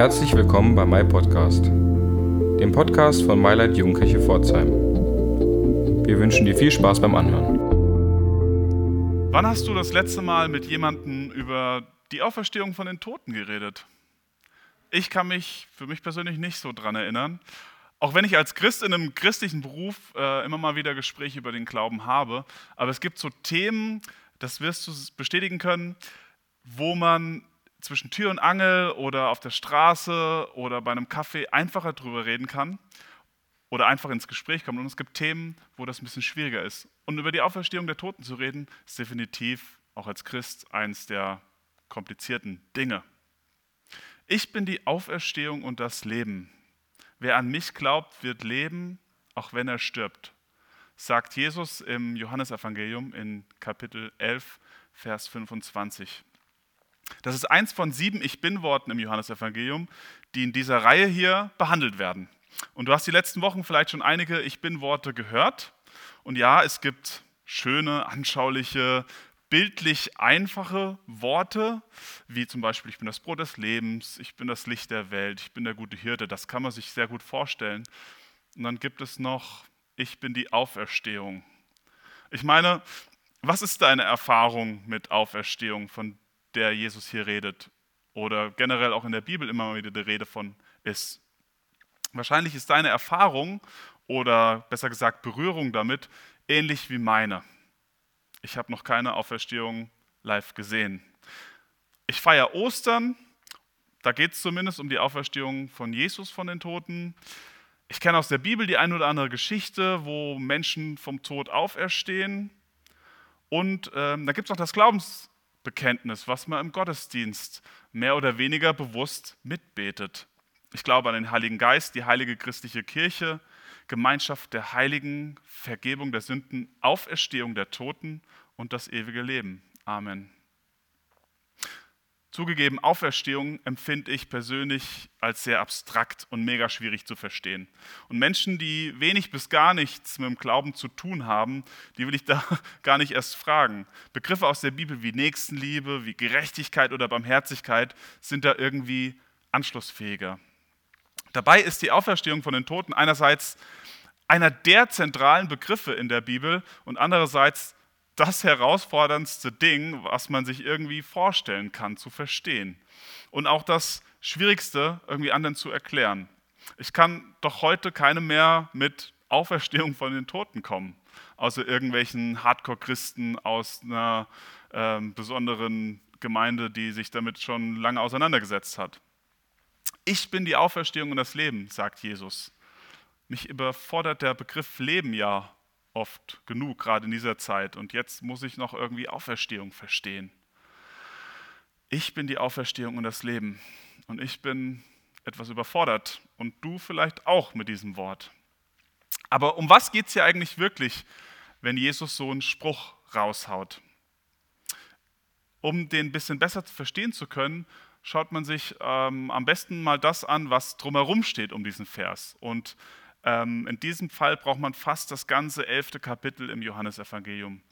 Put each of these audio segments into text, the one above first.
Herzlich willkommen bei My Podcast, dem Podcast von MyLight Jugendkirche Pforzheim. Wir wünschen dir viel Spaß beim Anhören. Wann hast du das letzte Mal mit jemandem über die Auferstehung von den Toten geredet? Ich kann mich für mich persönlich nicht so dran erinnern. Auch wenn ich als Christ in einem christlichen Beruf äh, immer mal wieder Gespräche über den Glauben habe, aber es gibt so Themen, das wirst du bestätigen können, wo man zwischen Tür und Angel oder auf der Straße oder bei einem Kaffee einfacher drüber reden kann oder einfach ins Gespräch kommt. Und es gibt Themen, wo das ein bisschen schwieriger ist. Und über die Auferstehung der Toten zu reden, ist definitiv auch als Christ eins der komplizierten Dinge. Ich bin die Auferstehung und das Leben. Wer an mich glaubt, wird leben, auch wenn er stirbt, sagt Jesus im Johannesevangelium in Kapitel 11, Vers 25. Das ist eins von sieben Ich bin-Worten im Johannesevangelium, die in dieser Reihe hier behandelt werden. Und du hast die letzten Wochen vielleicht schon einige Ich bin-Worte gehört. Und ja, es gibt schöne, anschauliche, bildlich einfache Worte, wie zum Beispiel, ich bin das Brot des Lebens, ich bin das Licht der Welt, ich bin der gute Hirte. Das kann man sich sehr gut vorstellen. Und dann gibt es noch, ich bin die Auferstehung. Ich meine, was ist deine Erfahrung mit Auferstehung, von der Jesus hier redet oder generell auch in der Bibel immer wieder die Rede von ist. Wahrscheinlich ist deine Erfahrung oder besser gesagt Berührung damit ähnlich wie meine. Ich habe noch keine Auferstehung live gesehen. Ich feiere Ostern, da geht es zumindest um die Auferstehung von Jesus von den Toten. Ich kenne aus der Bibel die ein oder andere Geschichte, wo Menschen vom Tod auferstehen. Und ähm, da gibt es noch das Glaubens, Bekenntnis, was man im Gottesdienst mehr oder weniger bewusst mitbetet. Ich glaube an den Heiligen Geist, die heilige christliche Kirche, Gemeinschaft der Heiligen, Vergebung der Sünden, Auferstehung der Toten und das ewige Leben. Amen. Zugegeben, Auferstehung empfinde ich persönlich als sehr abstrakt und mega schwierig zu verstehen. Und Menschen, die wenig bis gar nichts mit dem Glauben zu tun haben, die will ich da gar nicht erst fragen. Begriffe aus der Bibel wie Nächstenliebe, wie Gerechtigkeit oder Barmherzigkeit sind da irgendwie anschlussfähiger. Dabei ist die Auferstehung von den Toten einerseits einer der zentralen Begriffe in der Bibel und andererseits das herausforderndste Ding, was man sich irgendwie vorstellen kann, zu verstehen. Und auch das Schwierigste, irgendwie anderen zu erklären. Ich kann doch heute keine mehr mit Auferstehung von den Toten kommen, außer irgendwelchen Hardcore-Christen aus einer äh, besonderen Gemeinde, die sich damit schon lange auseinandergesetzt hat. Ich bin die Auferstehung und das Leben, sagt Jesus. Mich überfordert der Begriff Leben ja oft genug, gerade in dieser Zeit. Und jetzt muss ich noch irgendwie Auferstehung verstehen. Ich bin die Auferstehung und das Leben. Und ich bin etwas überfordert. Und du vielleicht auch mit diesem Wort. Aber um was geht es hier eigentlich wirklich, wenn Jesus so einen Spruch raushaut? Um den ein bisschen besser verstehen zu können, schaut man sich ähm, am besten mal das an, was drumherum steht um diesen Vers. Und in diesem Fall braucht man fast das ganze elfte Kapitel im Johannesevangelium.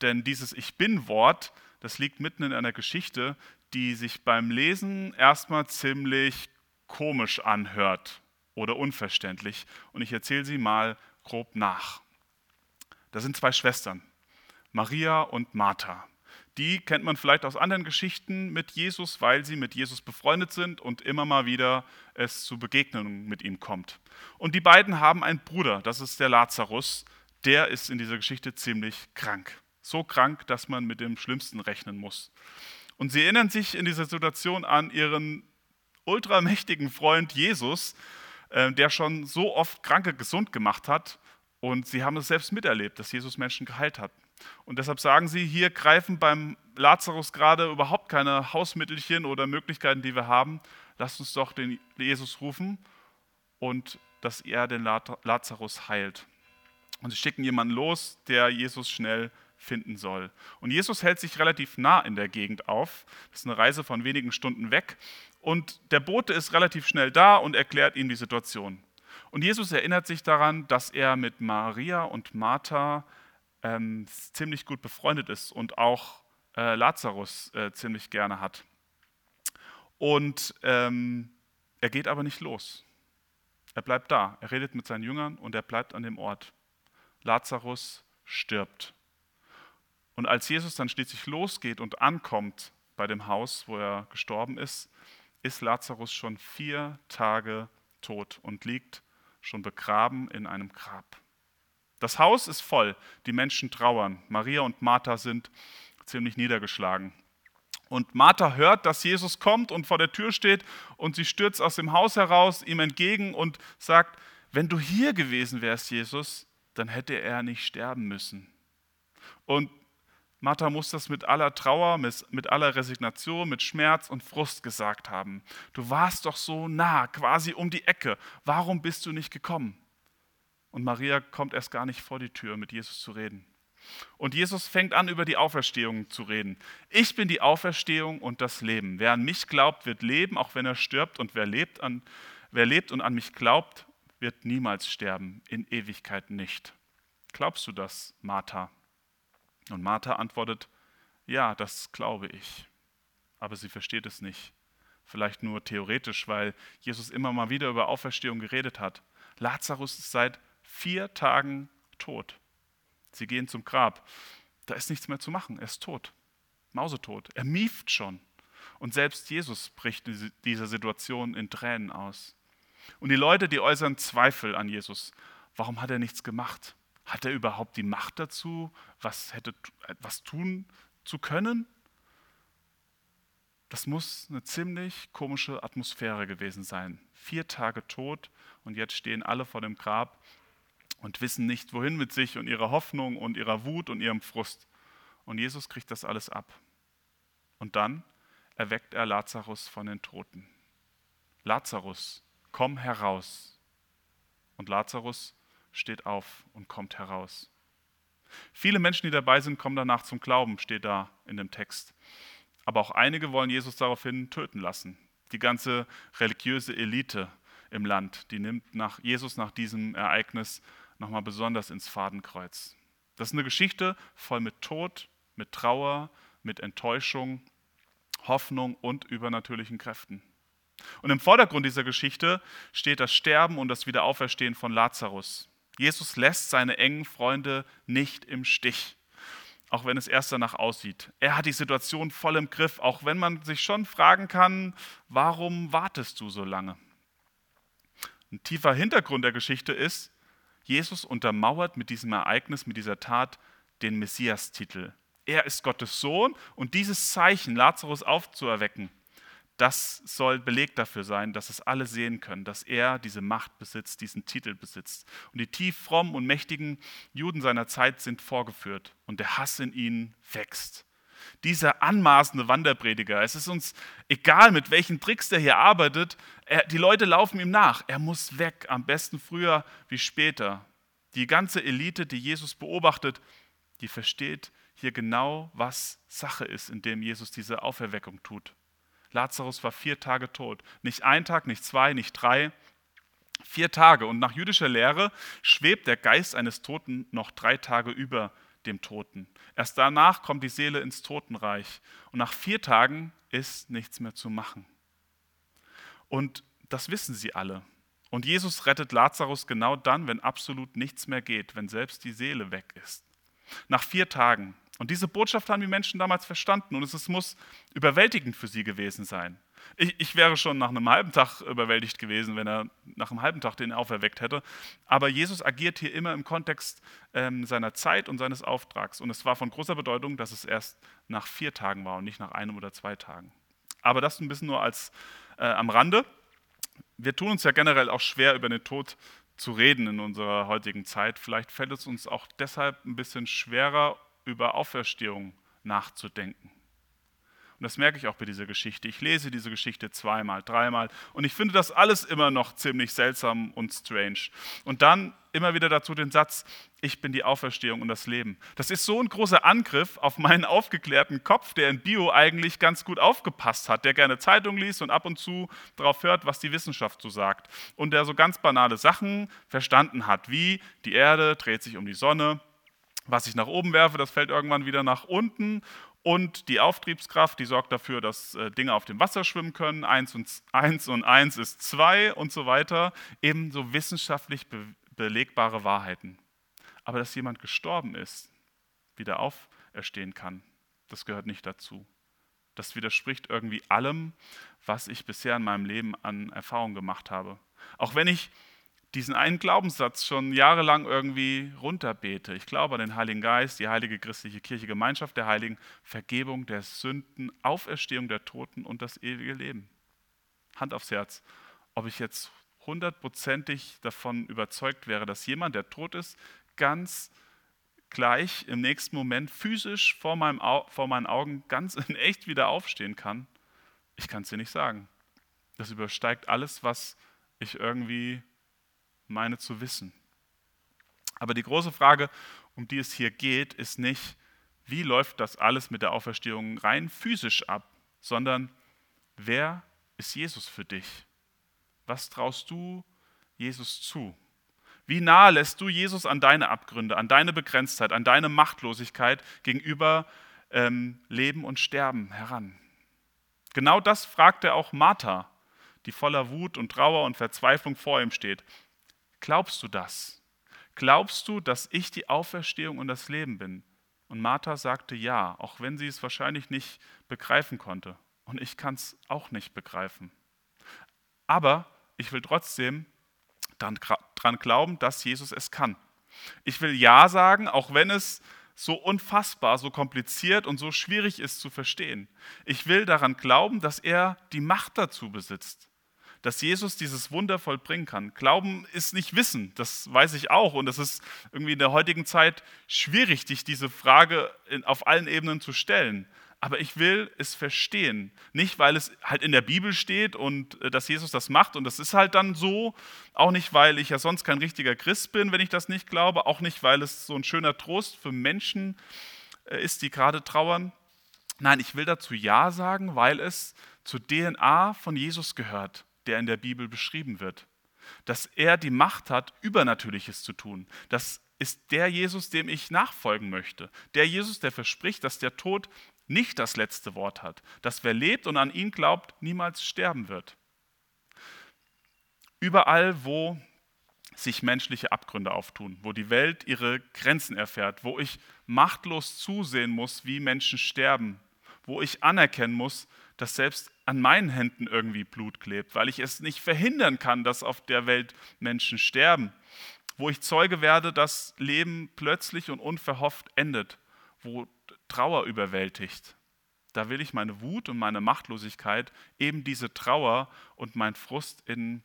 Denn dieses Ich bin-Wort, das liegt mitten in einer Geschichte, die sich beim Lesen erstmal ziemlich komisch anhört oder unverständlich. Und ich erzähle sie mal grob nach. Da sind zwei Schwestern, Maria und Martha. Die kennt man vielleicht aus anderen Geschichten mit Jesus, weil sie mit Jesus befreundet sind und immer mal wieder es zu Begegnungen mit ihm kommt. Und die beiden haben einen Bruder, das ist der Lazarus. Der ist in dieser Geschichte ziemlich krank. So krank, dass man mit dem Schlimmsten rechnen muss. Und sie erinnern sich in dieser Situation an ihren ultramächtigen Freund Jesus, äh, der schon so oft Kranke gesund gemacht hat. Und sie haben es selbst miterlebt, dass Jesus Menschen geheilt hat. Und deshalb sagen sie, hier greifen beim Lazarus gerade überhaupt keine Hausmittelchen oder Möglichkeiten, die wir haben. Lasst uns doch den Jesus rufen und dass er den Lazarus heilt. Und sie schicken jemanden los, der Jesus schnell finden soll. Und Jesus hält sich relativ nah in der Gegend auf. Das ist eine Reise von wenigen Stunden weg. Und der Bote ist relativ schnell da und erklärt ihm die Situation. Und Jesus erinnert sich daran, dass er mit Maria und Martha ähm, ziemlich gut befreundet ist und auch äh, Lazarus äh, ziemlich gerne hat. Und ähm, Er geht aber nicht los. Er bleibt da. Er redet mit seinen Jüngern und er bleibt an dem Ort. Lazarus stirbt. Und als Jesus dann schließlich losgeht und ankommt bei dem Haus, wo er gestorben ist, ist Lazarus schon vier Tage tot und liegt schon begraben in einem Grab. Das Haus ist voll, die Menschen trauern. Maria und Martha sind ziemlich niedergeschlagen. Und Martha hört, dass Jesus kommt und vor der Tür steht und sie stürzt aus dem Haus heraus ihm entgegen und sagt, wenn du hier gewesen wärst, Jesus, dann hätte er nicht sterben müssen. Und Martha muss das mit aller Trauer, mit aller Resignation, mit Schmerz und Frust gesagt haben. Du warst doch so nah, quasi um die Ecke. Warum bist du nicht gekommen? Und Maria kommt erst gar nicht vor die Tür, mit Jesus zu reden. Und Jesus fängt an, über die Auferstehung zu reden. Ich bin die Auferstehung und das Leben. Wer an mich glaubt, wird leben, auch wenn er stirbt. Und wer lebt, an, wer lebt und an mich glaubt, wird niemals sterben, in Ewigkeit nicht. Glaubst du das, Martha? Und Martha antwortet, ja, das glaube ich. Aber sie versteht es nicht. Vielleicht nur theoretisch, weil Jesus immer mal wieder über Auferstehung geredet hat. Lazarus ist seit vier Tagen tot. Sie gehen zum Grab. Da ist nichts mehr zu machen. Er ist tot. Mausetot. Er mieft schon. Und selbst Jesus bricht diese Situation in Tränen aus. Und die Leute, die äußern Zweifel an Jesus. Warum hat er nichts gemacht? Hat er überhaupt die Macht dazu, was, hätte, was tun zu können? Das muss eine ziemlich komische Atmosphäre gewesen sein. Vier Tage tot und jetzt stehen alle vor dem Grab und wissen nicht, wohin mit sich und ihrer Hoffnung und ihrer Wut und ihrem Frust. Und Jesus kriegt das alles ab. Und dann erweckt er Lazarus von den Toten. Lazarus, komm heraus. Und Lazarus steht auf und kommt heraus. Viele Menschen, die dabei sind, kommen danach zum Glauben, steht da in dem Text. Aber auch einige wollen Jesus daraufhin töten lassen. Die ganze religiöse Elite im Land, die nimmt nach Jesus nach diesem Ereignis nochmal besonders ins Fadenkreuz. Das ist eine Geschichte voll mit Tod, mit Trauer, mit Enttäuschung, Hoffnung und übernatürlichen Kräften. Und im Vordergrund dieser Geschichte steht das Sterben und das Wiederauferstehen von Lazarus. Jesus lässt seine engen Freunde nicht im Stich, auch wenn es erst danach aussieht. Er hat die Situation voll im Griff, auch wenn man sich schon fragen kann, warum wartest du so lange? Ein tiefer Hintergrund der Geschichte ist, Jesus untermauert mit diesem Ereignis, mit dieser Tat den Messias-Titel. Er ist Gottes Sohn und dieses Zeichen, Lazarus aufzuerwecken, das soll Beleg dafür sein, dass es alle sehen können, dass er diese Macht besitzt, diesen Titel besitzt. Und die tief frommen und mächtigen Juden seiner Zeit sind vorgeführt und der Hass in ihnen wächst. Dieser anmaßende Wanderprediger, es ist uns egal, mit welchen Tricks der hier arbeitet, er, die Leute laufen ihm nach. Er muss weg, am besten früher wie später. Die ganze Elite, die Jesus beobachtet, die versteht hier genau, was Sache ist, indem Jesus diese Auferweckung tut. Lazarus war vier Tage tot. Nicht ein Tag, nicht zwei, nicht drei, vier Tage. Und nach jüdischer Lehre schwebt der Geist eines Toten noch drei Tage über dem Toten. Erst danach kommt die Seele ins Totenreich. Und nach vier Tagen ist nichts mehr zu machen. Und das wissen sie alle. Und Jesus rettet Lazarus genau dann, wenn absolut nichts mehr geht, wenn selbst die Seele weg ist. Nach vier Tagen und diese Botschaft haben die Menschen damals verstanden und es muss überwältigend für sie gewesen sein. Ich, ich, wäre schon nach einem halben Tag überwältigt gewesen, wenn er nach einem halben Tag den auferweckt hätte. Aber Jesus agiert hier immer im Kontext ähm, seiner Zeit und seines Auftrags. Und es war von großer Bedeutung, dass es erst nach vier Tagen war und nicht nach einem oder zwei Tagen. Aber das ein bisschen nur als äh, am Rande. Wir tun uns ja generell auch schwer, über den Tod zu reden in unserer heutigen Zeit. Vielleicht fällt es uns auch deshalb ein bisschen schwerer, über Auferstehung nachzudenken. Und das merke ich auch bei dieser Geschichte. Ich lese diese Geschichte zweimal, dreimal und ich finde das alles immer noch ziemlich seltsam und strange. Und dann immer wieder dazu den Satz, ich bin die Auferstehung und das Leben. Das ist so ein großer Angriff auf meinen aufgeklärten Kopf, der in Bio eigentlich ganz gut aufgepasst hat, der gerne Zeitung liest und ab und zu darauf hört, was die Wissenschaft so sagt. Und der so ganz banale Sachen verstanden hat, wie die Erde dreht sich um die Sonne, was ich nach oben werfe, das fällt irgendwann wieder nach unten Und die Auftriebskraft, die sorgt dafür, dass äh, Dinge auf dem Wasser schwimmen können. Eins und eins, und eins ist zwei und so weiter. Ebenso wissenschaftlich be belegbare Wahrheiten. Aber dass jemand gestorben ist, wieder auferstehen kann, das gehört nicht dazu. Das widerspricht irgendwie allem, was ich bisher in meinem Leben an Erfahrung gemacht habe. Auch wenn ich diesen einen Glaubenssatz schon jahrelang irgendwie runterbete. Ich glaube an den Heiligen Geist, die heilige christliche Kirche, Gemeinschaft der Heiligen, Vergebung der Sünden, Auferstehung der Toten und das ewige Leben. Hand aufs Herz. Ob ich jetzt hundertprozentig davon überzeugt wäre, dass jemand, der tot ist, ganz gleich im nächsten Moment physisch vor, meinem, vor meinen Augen ganz in echt wieder aufstehen kann, ich kann es dir nicht sagen. Das übersteigt alles, was ich irgendwie meine zu wissen. Aber die große Frage, um die es hier geht, ist nicht, wie läuft das alles mit der Auferstehung rein physisch ab, sondern wer ist Jesus für dich? Was traust du Jesus zu? Wie nahe lässt du Jesus an deine Abgründe, an deine Begrenztheit, an deine Machtlosigkeit gegenüber ähm, Leben und Sterben heran? Genau das fragt er auch Martha, die voller Wut und Trauer und Verzweiflung vor ihm steht. Glaubst du das? Glaubst du, dass ich die Auferstehung und das Leben bin? Und Martha sagte ja, auch wenn sie es wahrscheinlich nicht begreifen konnte. Und ich kann es auch nicht begreifen. Aber ich will trotzdem daran glauben, dass Jesus es kann. Ich will Ja sagen, auch wenn es so unfassbar, so kompliziert und so schwierig ist zu verstehen. Ich will daran glauben, dass er die Macht dazu besitzt dass Jesus dieses Wunder vollbringen kann. Glauben ist nicht Wissen, das weiß ich auch. Und es ist irgendwie in der heutigen Zeit schwierig, dich diese Frage auf allen Ebenen zu stellen. Aber ich will es verstehen. Nicht, weil es halt in der Bibel steht und äh, dass Jesus das macht und das ist halt dann so. Auch nicht, weil ich ja sonst kein richtiger Christ bin, wenn ich das nicht glaube. Auch nicht, weil es so ein schöner Trost für Menschen äh, ist, die gerade trauern. Nein, ich will dazu Ja sagen, weil es zur DNA von Jesus gehört der in der Bibel beschrieben wird. Dass er die Macht hat, Übernatürliches zu tun. Das ist der Jesus, dem ich nachfolgen möchte. Der Jesus, der verspricht, dass der Tod nicht das letzte Wort hat. Dass wer lebt und an ihn glaubt, niemals sterben wird. Überall, wo sich menschliche Abgründe auftun, wo die Welt ihre Grenzen erfährt, wo ich machtlos zusehen muss, wie Menschen sterben, wo ich anerkennen muss, dass selbst an meinen Händen irgendwie Blut klebt, weil ich es nicht verhindern kann, dass auf der Welt Menschen sterben, wo ich Zeuge werde, dass Leben plötzlich und unverhofft endet, wo Trauer überwältigt. Da will ich meine Wut und meine Machtlosigkeit, eben diese Trauer und mein Frust in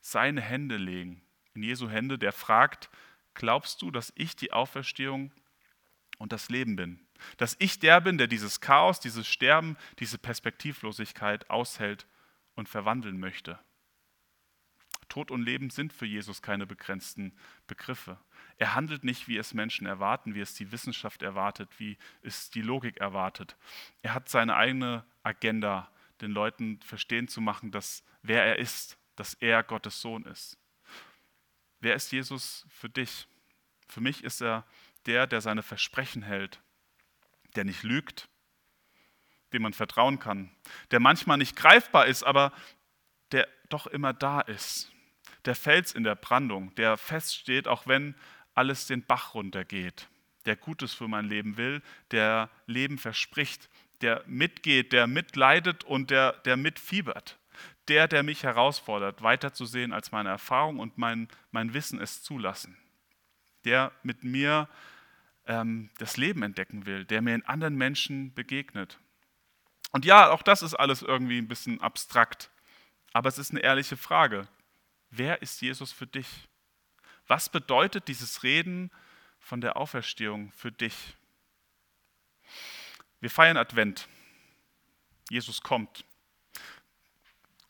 seine Hände legen, in Jesu Hände, der fragt, glaubst du, dass ich die Auferstehung und das Leben bin? Dass ich der bin, der dieses Chaos, dieses Sterben, diese Perspektivlosigkeit aushält und verwandeln möchte. Tod und Leben sind für Jesus keine begrenzten Begriffe. Er handelt nicht, wie es Menschen erwarten, wie es die Wissenschaft erwartet, wie es die Logik erwartet. Er hat seine eigene Agenda, den Leuten verstehen zu machen, dass wer er ist, dass er Gottes Sohn ist. Wer ist Jesus für dich? Für mich ist er der, der seine Versprechen hält, der nicht lügt, dem man vertrauen kann, der manchmal nicht greifbar ist, aber der doch immer da ist. Der Fels in der Brandung, der feststeht, auch wenn alles den Bach runtergeht, der Gutes für mein Leben will, der Leben verspricht, der mitgeht, der mitleidet und der, der mitfiebert. Der, der mich herausfordert, weiterzusehen, als meine Erfahrung und mein, mein Wissen es zulassen. Der mit mir ähm, das Leben entdecken will, der mir in anderen Menschen begegnet. Und ja, auch das ist alles irgendwie ein bisschen abstrakt, aber es ist eine ehrliche Frage. Wer ist Jesus für dich? Was bedeutet dieses Reden von der Auferstehung für dich? Wir feiern Advent. Jesus kommt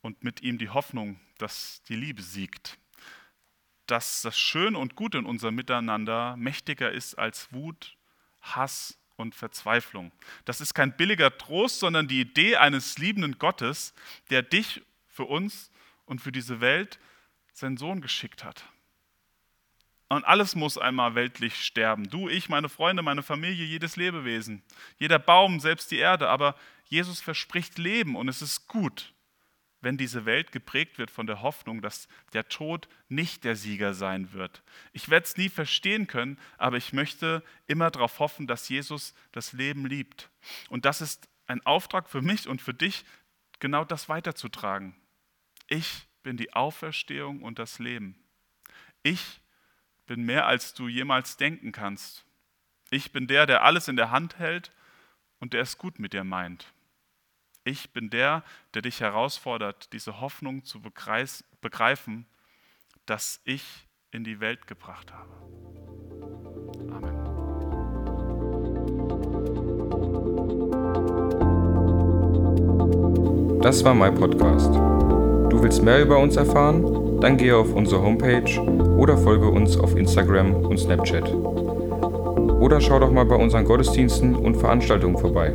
und mit ihm die Hoffnung, dass die Liebe siegt dass das Schöne und Gute in unserem Miteinander mächtiger ist als Wut, Hass und Verzweiflung. Das ist kein billiger Trost, sondern die Idee eines liebenden Gottes, der dich für uns und für diese Welt seinen Sohn geschickt hat. Und alles muss einmal weltlich sterben. Du, ich, meine Freunde, meine Familie, jedes Lebewesen, jeder Baum, selbst die Erde. Aber Jesus verspricht Leben und es ist gut, wenn diese Welt geprägt wird von der Hoffnung, dass der Tod nicht der Sieger sein wird. Ich werde es nie verstehen können, aber ich möchte immer darauf hoffen, dass Jesus das Leben liebt. Und das ist ein Auftrag für mich und für dich, genau das weiterzutragen. Ich bin die Auferstehung und das Leben. Ich bin mehr, als du jemals denken kannst. Ich bin der, der alles in der Hand hält und der es gut mit dir meint. Ich bin der, der dich herausfordert, diese Hoffnung zu begreifen, dass ich in die Welt gebracht habe. Amen. Das war mein Podcast. Du willst mehr über uns erfahren? Dann gehe auf unsere Homepage oder folge uns auf Instagram und Snapchat. Oder schau doch mal bei unseren Gottesdiensten und Veranstaltungen vorbei.